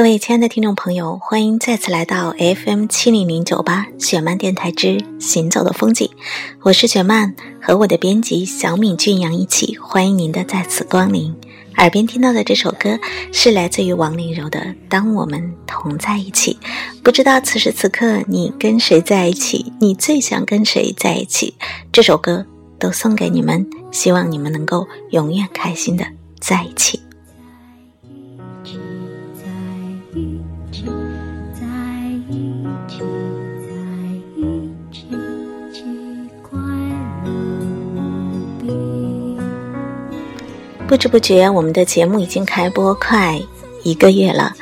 各位亲爱的听众朋友，欢迎再次来到 FM 七零零九八雪漫电台之行走的风景，我是雪漫，和我的编辑小敏俊阳一起欢迎您的再次光临。耳边听到的这首歌是来自于王麟柔的《当我们同在一起》，不知道此时此刻你跟谁在一起，你最想跟谁在一起？这首歌都送给你们，希望你们能够永远开心的在一起。不知不觉，我们的节目已经开播快一个月了。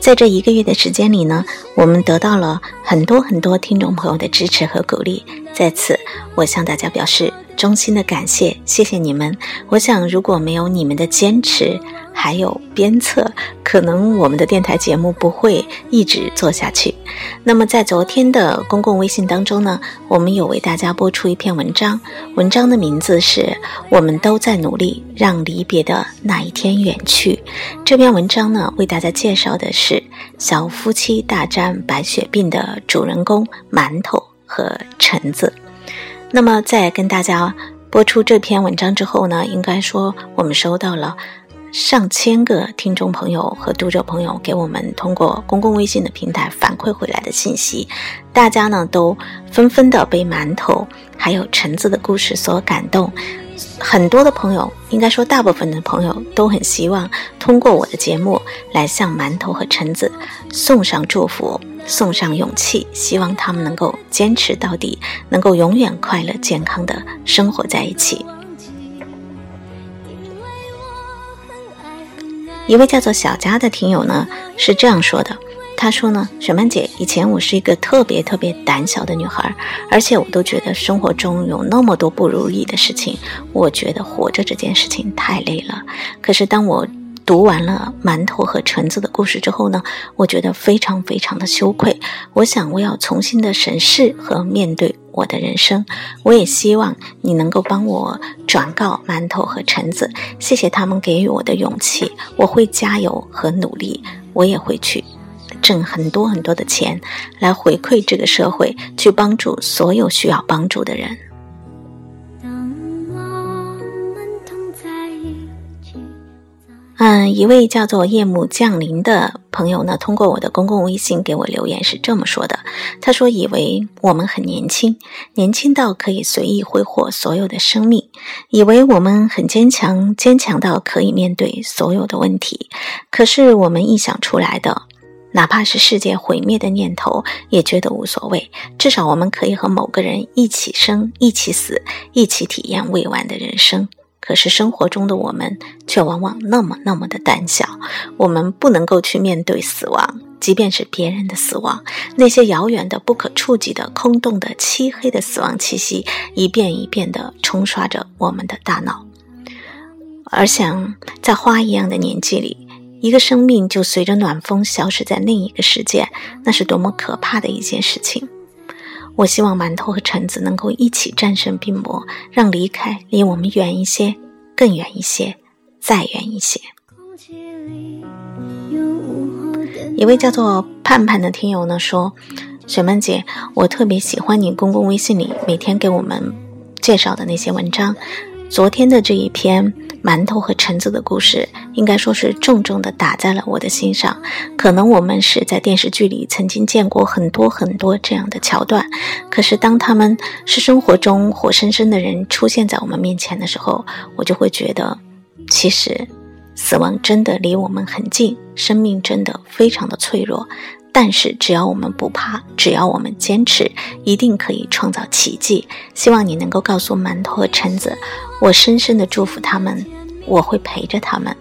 在这一个月的时间里呢，我们得到了很多很多听众朋友的支持和鼓励。在此，我向大家表示衷心的感谢，谢谢你们。我想，如果没有你们的坚持，还有鞭策，可能我们的电台节目不会一直做下去。那么，在昨天的公共微信当中呢，我们有为大家播出一篇文章，文章的名字是《我们都在努力让离别的那一天远去》。这篇文章呢，为大家介绍的是小夫妻大战白血病的主人公馒头和橙子。那么，在跟大家播出这篇文章之后呢，应该说我们收到了上千个听众朋友和读者朋友给我们通过公共微信的平台反馈回来的信息，大家呢都纷纷的被馒头还有橙子的故事所感动。很多的朋友，应该说大部分的朋友都很希望通过我的节目来向馒头和橙子送上祝福，送上勇气，希望他们能够坚持到底，能够永远快乐健康的生活在一起。一位叫做小佳的听友呢是这样说的，他说呢，雪曼姐，以前我是一个特别特别胆小的女孩，而且我都觉得生活中有那么多不如意的事情，我觉得活着这件事情太累了。可是当我读完了馒头和橙子的故事之后呢，我觉得非常非常的羞愧。我想我要重新的审视和面对我的人生。我也希望你能够帮我转告馒头和橙子，谢谢他们给予我的勇气。我会加油和努力，我也会去挣很多很多的钱，来回馈这个社会，去帮助所有需要帮助的人。嗯，一位叫做夜幕降临的朋友呢，通过我的公共微信给我留言是这么说的：他说，以为我们很年轻，年轻到可以随意挥霍所有的生命，以为我们很坚强，坚强到可以面对所有的问题。可是我们臆想出来的，哪怕是世界毁灭的念头，也觉得无所谓。至少我们可以和某个人一起生，一起死，一起体验未完的人生。可是生活中的我们却往往那么那么的胆小，我们不能够去面对死亡，即便是别人的死亡，那些遥远的、不可触及的、空洞的、漆黑的死亡气息，一遍一遍地冲刷着我们的大脑。而想在花一样的年纪里，一个生命就随着暖风消失在另一个世界，那是多么可怕的一件事情！我希望馒头和橙子能够一起战胜病魔，让离开离我们远一些，更远一些，再远一些。一位叫做盼盼的听友呢说：“雪曼姐，我特别喜欢你公共微信里每天给我们介绍的那些文章。昨天的这一篇馒头和橙子的故事，应该说是重重的打在了我的心上。可能我们是在电视剧里曾经见过很多很多这样的桥段，可是当他们是生活中活生生的人出现在我们面前的时候，我就会觉得，其实死亡真的离我们很近，生命真的非常的脆弱。但是只要我们不怕，只要我们坚持，一定可以创造奇迹。希望你能够告诉馒头和橙子，我深深的祝福他们，我会陪着他们。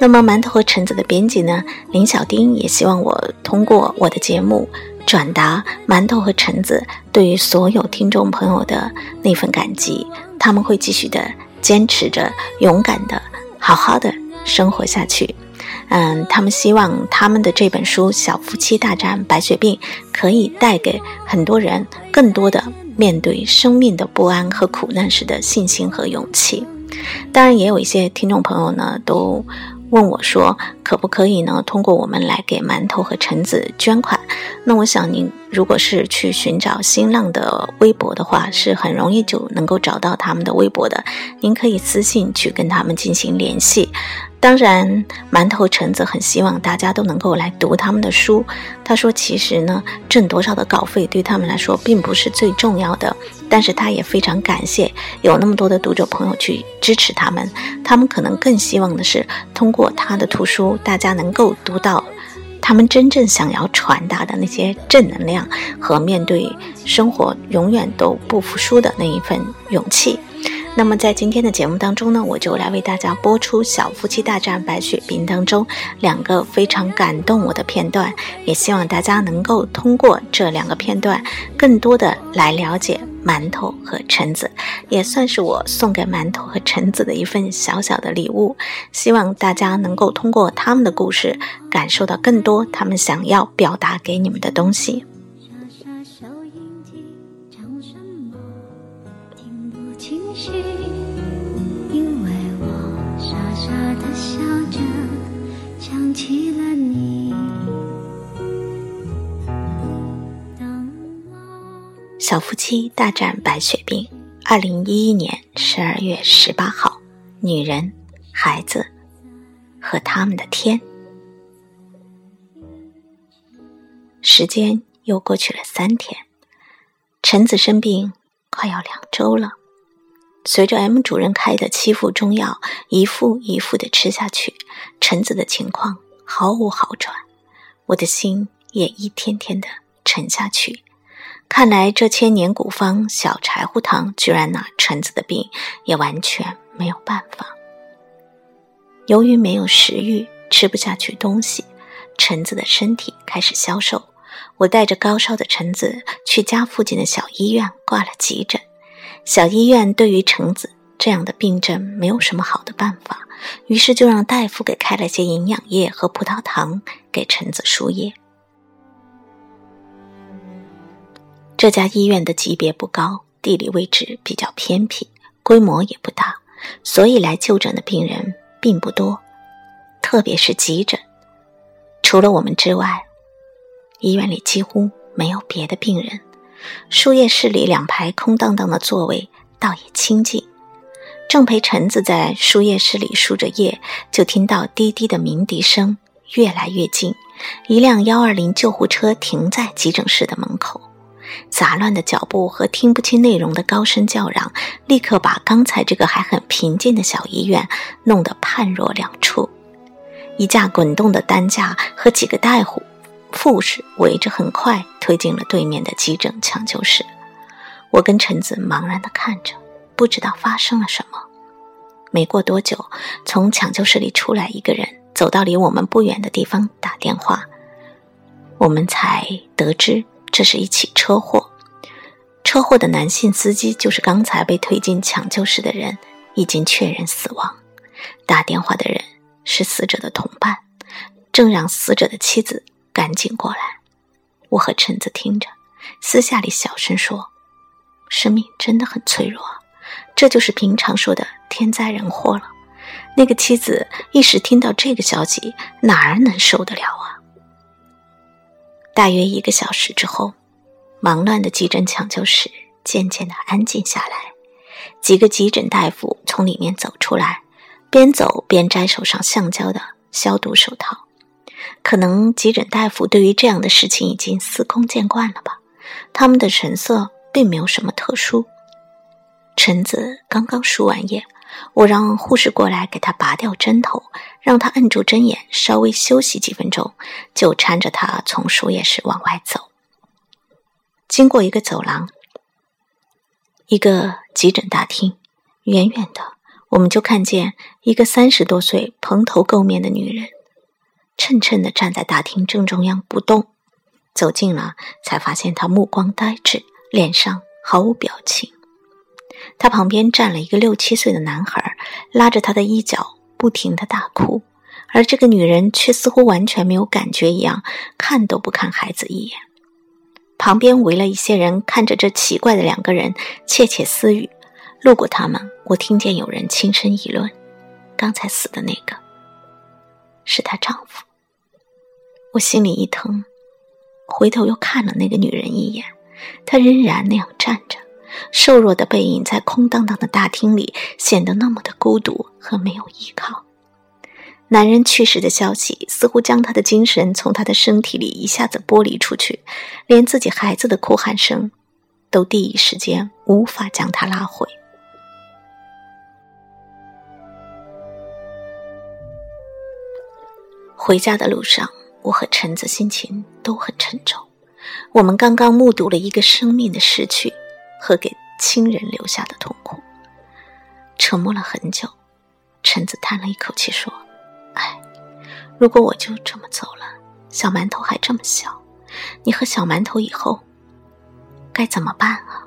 那么，馒头和橙子的编辑呢，林小丁也希望我通过我的节目转达馒头和橙子对于所有听众朋友的那份感激。他们会继续的坚持着，勇敢的，好好的生活下去。嗯，他们希望他们的这本书《小夫妻大战白血病》可以带给很多人更多的面对生命的不安和苦难时的信心和勇气。当然，也有一些听众朋友呢都。问我说：“可不可以呢？通过我们来给馒头和橙子捐款？那我想您如果是去寻找新浪的微博的话，是很容易就能够找到他们的微博的。您可以私信去跟他们进行联系。”当然，馒头橙子很希望大家都能够来读他们的书。他说：“其实呢，挣多少的稿费对他们来说并不是最重要的，但是他也非常感谢有那么多的读者朋友去支持他们。他们可能更希望的是通过他的图书，大家能够读到他们真正想要传达的那些正能量和面对生活永远都不服输的那一份勇气。”那么在今天的节目当中呢，我就来为大家播出《小夫妻大战白血病》当中两个非常感动我的片段，也希望大家能够通过这两个片段，更多的来了解馒头和橙子，也算是我送给馒头和橙子的一份小小的礼物。希望大家能够通过他们的故事，感受到更多他们想要表达给你们的东西。小夫妻大战白血病。二零一一年十二月十八号，女人、孩子和他们的天。时间又过去了三天，陈子生病快要两周了。随着 M 主任开的七副中药一副一副的吃下去，陈子的情况毫无好转，我的心也一天天的沉下去。看来这千年古方小柴胡汤，居然拿橙子的病也完全没有办法。由于没有食欲，吃不下去东西，橙子的身体开始消瘦。我带着高烧的橙子去家附近的小医院挂了急诊。小医院对于橙子这样的病症没有什么好的办法，于是就让大夫给开了些营养液和葡萄糖给橙子输液。这家医院的级别不高，地理位置比较偏僻，规模也不大，所以来就诊的病人并不多。特别是急诊，除了我们之外，医院里几乎没有别的病人。输液室里两排空荡荡的座位倒也清静。正陪橙子在输液室里输着液，就听到滴滴的鸣笛声越来越近，一辆幺二零救护车停在急诊室的门口。杂乱的脚步和听不清内容的高声叫嚷，立刻把刚才这个还很平静的小医院弄得判若两处。一架滚动的担架和几个大夫、护士围着，很快推进了对面的急诊抢救室。我跟陈子茫然地看着，不知道发生了什么。没过多久，从抢救室里出来一个人，走到离我们不远的地方打电话，我们才得知。这是一起车祸，车祸的男性司机就是刚才被推进抢救室的人，已经确认死亡。打电话的人是死者的同伴，正让死者的妻子赶紧过来。我和橙子听着，私下里小声说：“生命真的很脆弱，这就是平常说的天灾人祸了。”那个妻子一时听到这个消息，哪儿能受得了啊？大约一个小时之后，忙乱的急诊抢救室渐渐的安静下来。几个急诊大夫从里面走出来，边走边摘手上橡胶的消毒手套。可能急诊大夫对于这样的事情已经司空见惯了吧？他们的神色并没有什么特殊。橙子刚刚输完液。我让护士过来给他拔掉针头，让他摁住针眼，稍微休息几分钟，就搀着他从输液室往外走。经过一个走廊，一个急诊大厅，远远的我们就看见一个三十多岁、蓬头垢面的女人，怔怔的站在大厅正中央不动。走近了，才发现她目光呆滞，脸上毫无表情。他旁边站了一个六七岁的男孩，拉着他的衣角，不停的大哭，而这个女人却似乎完全没有感觉一样，看都不看孩子一眼。旁边围了一些人，看着这奇怪的两个人窃窃私语。路过他们，我听见有人轻声议论：“刚才死的那个，是她丈夫。”我心里一疼，回头又看了那个女人一眼，她仍然那样站着，瘦弱的背影在空荡荡的大厅里显得那么的孤独和没有依靠。男人去世的消息似乎将他的精神从他的身体里一下子剥离出去，连自己孩子的哭喊声，都第一时间无法将他拉回。回家的路上，我和橙子心情都很沉重。我们刚刚目睹了一个生命的逝去和给亲人留下的痛苦。沉默了很久，陈子叹了一口气说。哎，如果我就这么走了，小馒头还这么小，你和小馒头以后该怎么办啊？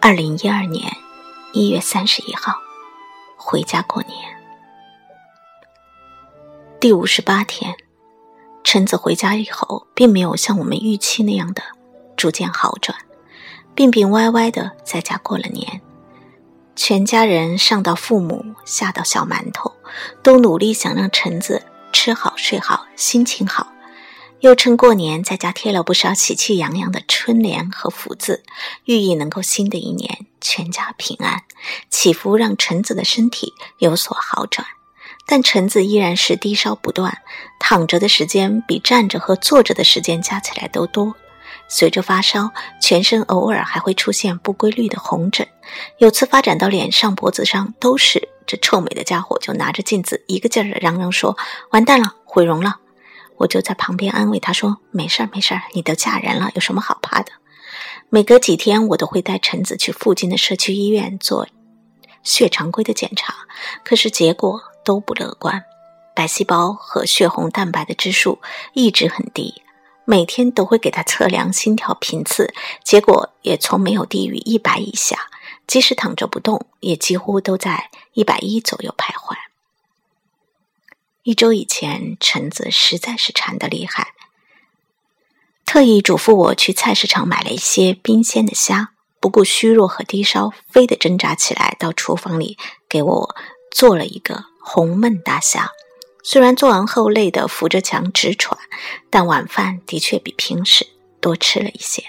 二零一二年一月三十一号，回家过年。第五十八天，陈子回家以后，并没有像我们预期那样的逐渐好转。病病歪歪的在家过了年，全家人上到父母，下到小馒头，都努力想让橙子吃好睡好，心情好。又趁过年在家贴了不少喜气洋洋的春联和福字，寓意能够新的一年全家平安，祈福让橙子的身体有所好转。但橙子依然是低烧不断，躺着的时间比站着和坐着的时间加起来都多。随着发烧，全身偶尔还会出现不规律的红疹，有次发展到脸上、脖子上都是。这臭美的家伙就拿着镜子，一个劲儿的嚷嚷说：“完蛋了，毁容了！”我就在旁边安慰他说：“没事儿，没事儿，你都嫁人了，有什么好怕的？”每隔几天，我都会带橙子去附近的社区医院做血常规的检查，可是结果都不乐观，白细胞和血红蛋白的指数一直很低。每天都会给他测量心跳频次，结果也从没有低于一百以下，即使躺着不动，也几乎都在一百一左右徘徊。一周以前，橙子实在是馋得厉害，特意嘱咐我去菜市场买了一些冰鲜的虾，不顾虚弱和低烧，非得挣扎起来到厨房里给我做了一个红焖大虾。虽然做完后累得扶着墙直喘，但晚饭的确比平时多吃了一些。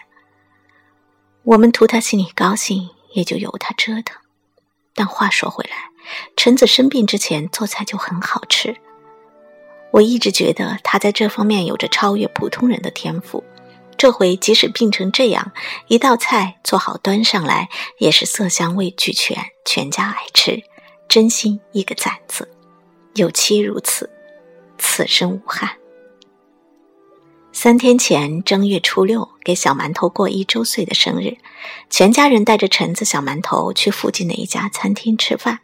我们图他心里高兴，也就由他折腾。但话说回来，橙子生病之前做菜就很好吃。我一直觉得他在这方面有着超越普通人的天赋。这回即使病成这样，一道菜做好端上来，也是色香味俱全，全家爱吃。真心一个赞字。有妻如此，此生无憾。三天前正月初六，给小馒头过一周岁的生日，全家人带着橙子、小馒头去附近的一家餐厅吃饭。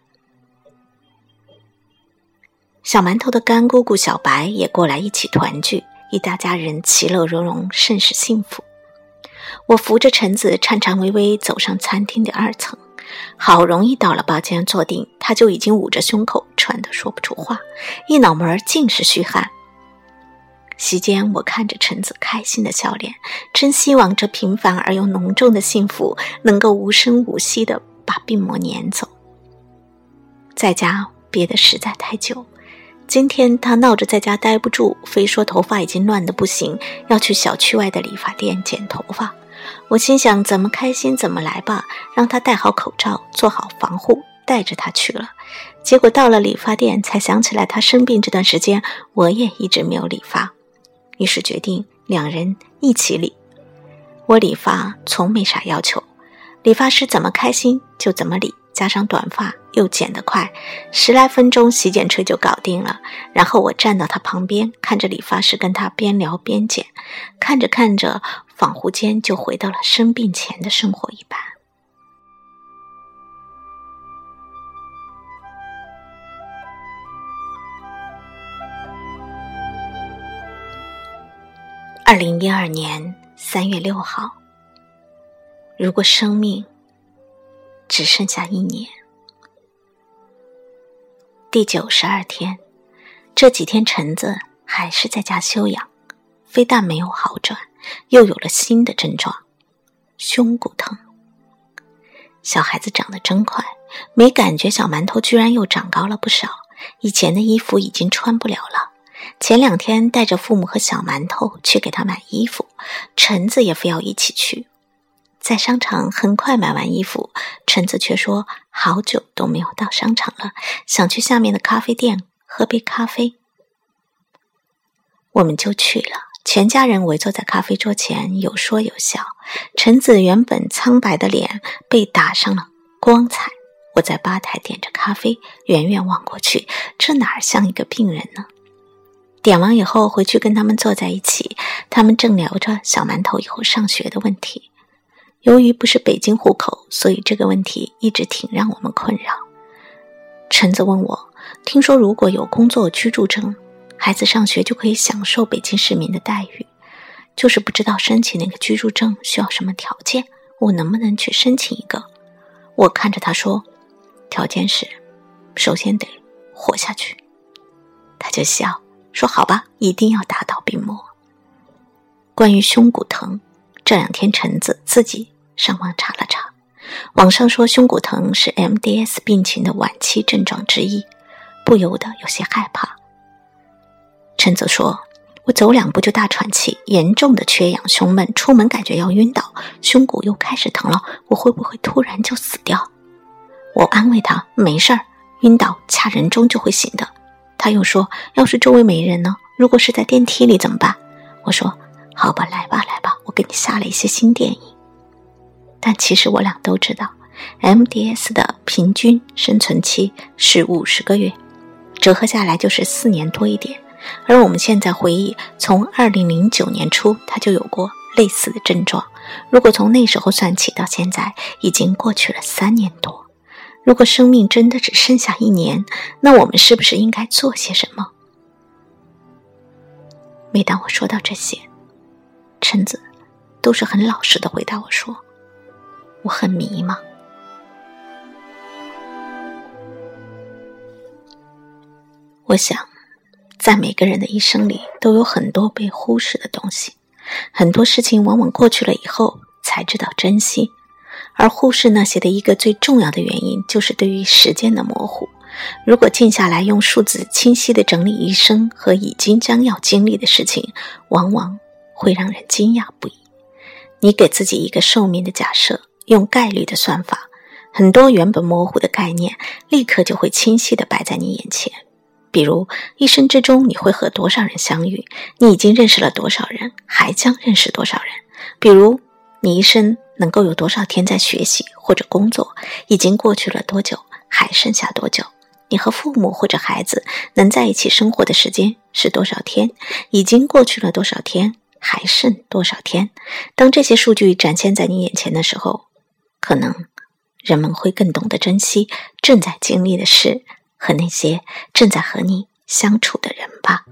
小馒头的干姑姑小白也过来一起团聚，一大家人其乐融融，甚是幸福。我扶着橙子，颤颤巍巍走上餐厅的二层。好容易到了包间坐定，他就已经捂着胸口，喘得说不出话，一脑门尽是虚汗。席间，我看着橙子开心的笑脸，真希望这平凡而又浓重的幸福能够无声无息地把病魔撵走。在家憋得实在太久，今天他闹着在家待不住，非说头发已经乱得不行，要去小区外的理发店剪头发。我心想，怎么开心怎么来吧，让他戴好口罩，做好防护，带着他去了。结果到了理发店，才想起来他生病这段时间，我也一直没有理发，于是决定两人一起理。我理发从没啥要求，理发师怎么开心就怎么理。加上短发又剪得快十来分钟洗剪吹就搞定了。然后我站到他旁边看着理发师跟他边聊边剪看着看着仿佛间就回到了生病前的生活一般。二零一二年三月六号如果生命只剩下一年，第九十二天，这几天橙子还是在家休养，非但没有好转，又有了新的症状——胸骨疼。小孩子长得真快，没感觉小馒头居然又长高了不少，以前的衣服已经穿不了了。前两天带着父母和小馒头去给他买衣服，橙子也非要一起去。在商场很快买完衣服，橙子却说好久都没有到商场了，想去下面的咖啡店喝杯咖啡。我们就去了，全家人围坐在咖啡桌前，有说有笑。橙子原本苍白的脸被打上了光彩。我在吧台点着咖啡，远远望过去，这哪像一个病人呢？点完以后回去跟他们坐在一起，他们正聊着小馒头以后上学的问题。由于不是北京户口，所以这个问题一直挺让我们困扰。橙子问我：“听说如果有工作居住证，孩子上学就可以享受北京市民的待遇，就是不知道申请那个居住证需要什么条件，我能不能去申请一个？”我看着他说：“条件是，首先得活下去。”他就笑说：“好吧，一定要打倒病魔。”关于胸骨疼。这两天，橙子自己上网查了查，网上说胸骨疼是 MDS 病情的晚期症状之一，不由得有些害怕。橙子说：“我走两步就大喘气，严重的缺氧、胸闷，出门感觉要晕倒，胸骨又开始疼了，我会不会突然就死掉？”我安慰他：“没事儿，晕倒掐人中就会醒的。”他又说：“要是周围没人呢？如果是在电梯里怎么办？”我说。好吧，来吧，来吧，我给你下了一些新电影。但其实我俩都知道，MDS 的平均生存期是五十个月，折合下来就是四年多一点。而我们现在回忆，从二零零九年初他就有过类似的症状。如果从那时候算起，到现在已经过去了三年多。如果生命真的只剩下一年，那我们是不是应该做些什么？每当我说到这些，橙子都是很老实的回答我说：“我很迷茫。”我想，在每个人的一生里，都有很多被忽视的东西，很多事情往往过去了以后才知道珍惜，而忽视那些的一个最重要的原因，就是对于时间的模糊。如果静下来，用数字清晰的整理一生和已经将要经历的事情，往往。会让人惊讶不已。你给自己一个寿命的假设，用概率的算法，很多原本模糊的概念，立刻就会清晰的摆在你眼前。比如，一生之中你会和多少人相遇？你已经认识了多少人？还将认识多少人？比如，你一生能够有多少天在学习或者工作？已经过去了多久？还剩下多久？你和父母或者孩子能在一起生活的时间是多少天？已经过去了多少天？还剩多少天？当这些数据展现在你眼前的时候，可能人们会更懂得珍惜正在经历的事和那些正在和你相处的人吧。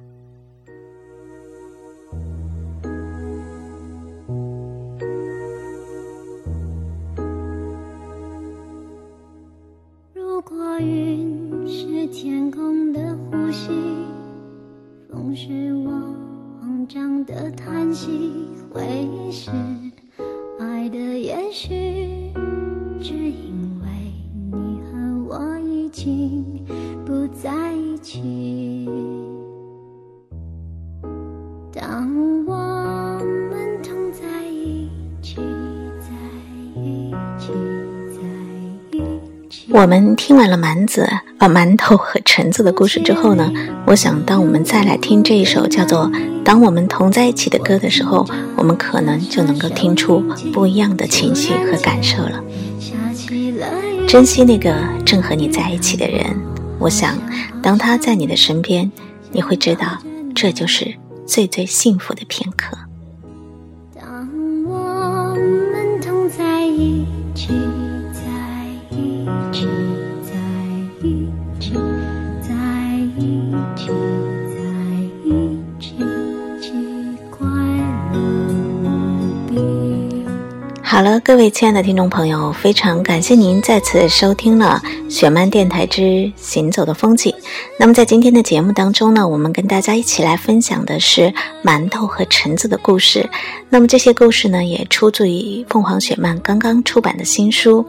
我们听完了蛮子。把馒头和橙子的故事之后呢，我想当我们再来听这一首叫做《当我们同在一起》的歌的时候，我们可能就能够听出不一样的情绪和感受了。珍惜那个正和你在一起的人，我想当他在你的身边，你会知道这就是最最幸福的片刻。好了，各位亲爱的听众朋友，非常感谢您再次收听了雪漫电台之行走的风景。那么在今天的节目当中呢，我们跟大家一起来分享的是馒头和橙子的故事。那么这些故事呢，也出自于凤凰雪漫刚刚出版的新书。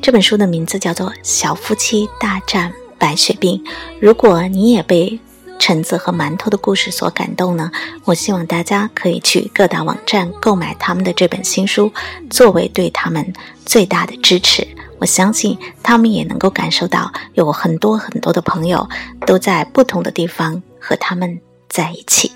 这本书的名字叫做《小夫妻大战白血病》。如果你也被橙子和馒头的故事所感动呢，我希望大家可以去各大网站购买他们的这本新书，作为对他们最大的支持。我相信他们也能够感受到，有很多很多的朋友都在不同的地方和他们在一起。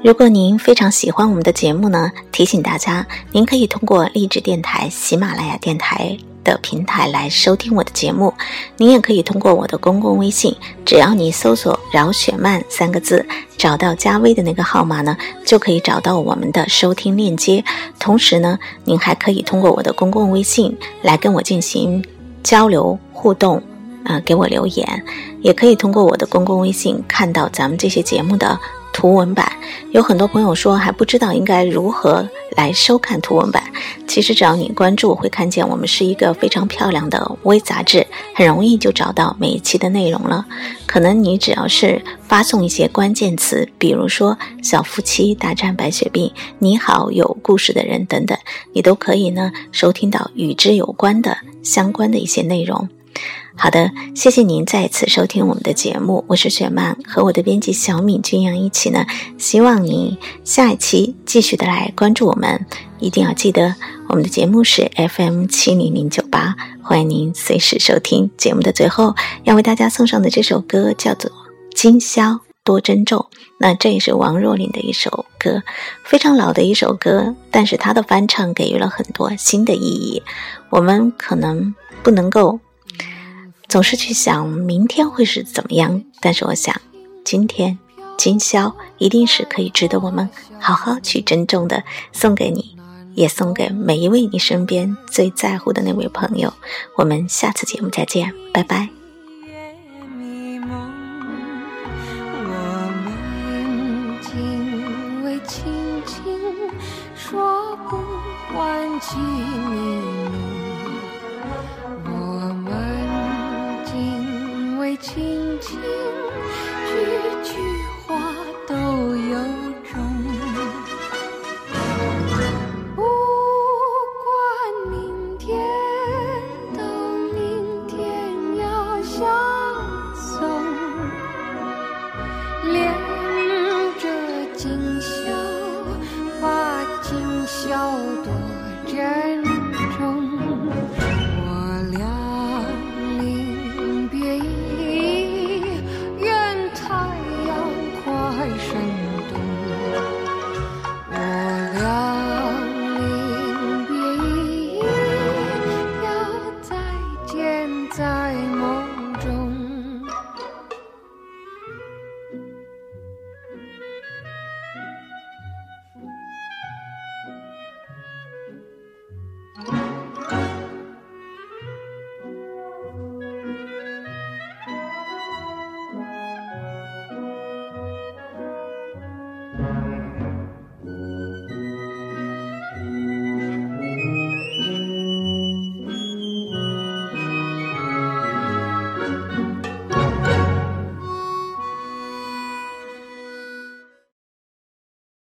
如果您非常喜欢我们的节目呢，提醒大家，您可以通过励志电台、喜马拉雅电台的平台来收听我的节目。您也可以通过我的公共微信，只要你搜索“饶雪漫”三个字，找到加微的那个号码呢，就可以找到我们的收听链接。同时呢，您还可以通过我的公共微信来跟我进行交流互动，啊，给我留言，也可以通过我的公共微信看到咱们这些节目的。图文版有很多朋友说还不知道应该如何来收看图文版。其实只要你关注，会看见我们是一个非常漂亮的微杂志，很容易就找到每一期的内容了。可能你只要是发送一些关键词，比如说“小夫妻大战白血病”“你好有故事的人”等等，你都可以呢收听到与之有关的相关的一些内容。好的，谢谢您再次收听我们的节目，我是雪曼，和我的编辑小敏君阳一起呢，希望你下一期继续的来关注我们，一定要记得我们的节目是 FM 七零零九八，欢迎您随时收听。节目的最后要为大家送上的这首歌叫做《今宵多珍重》，那这也是王若琳的一首歌，非常老的一首歌，但是她的翻唱给予了很多新的意义，我们可能不能够。总是去想明天会是怎么样，但是我想，今天今宵一定是可以值得我们好好去珍重的，送给你，也送给每一位你身边最在乎的那位朋友。我们下次节目再见，拜拜。轻轻，轻轻句句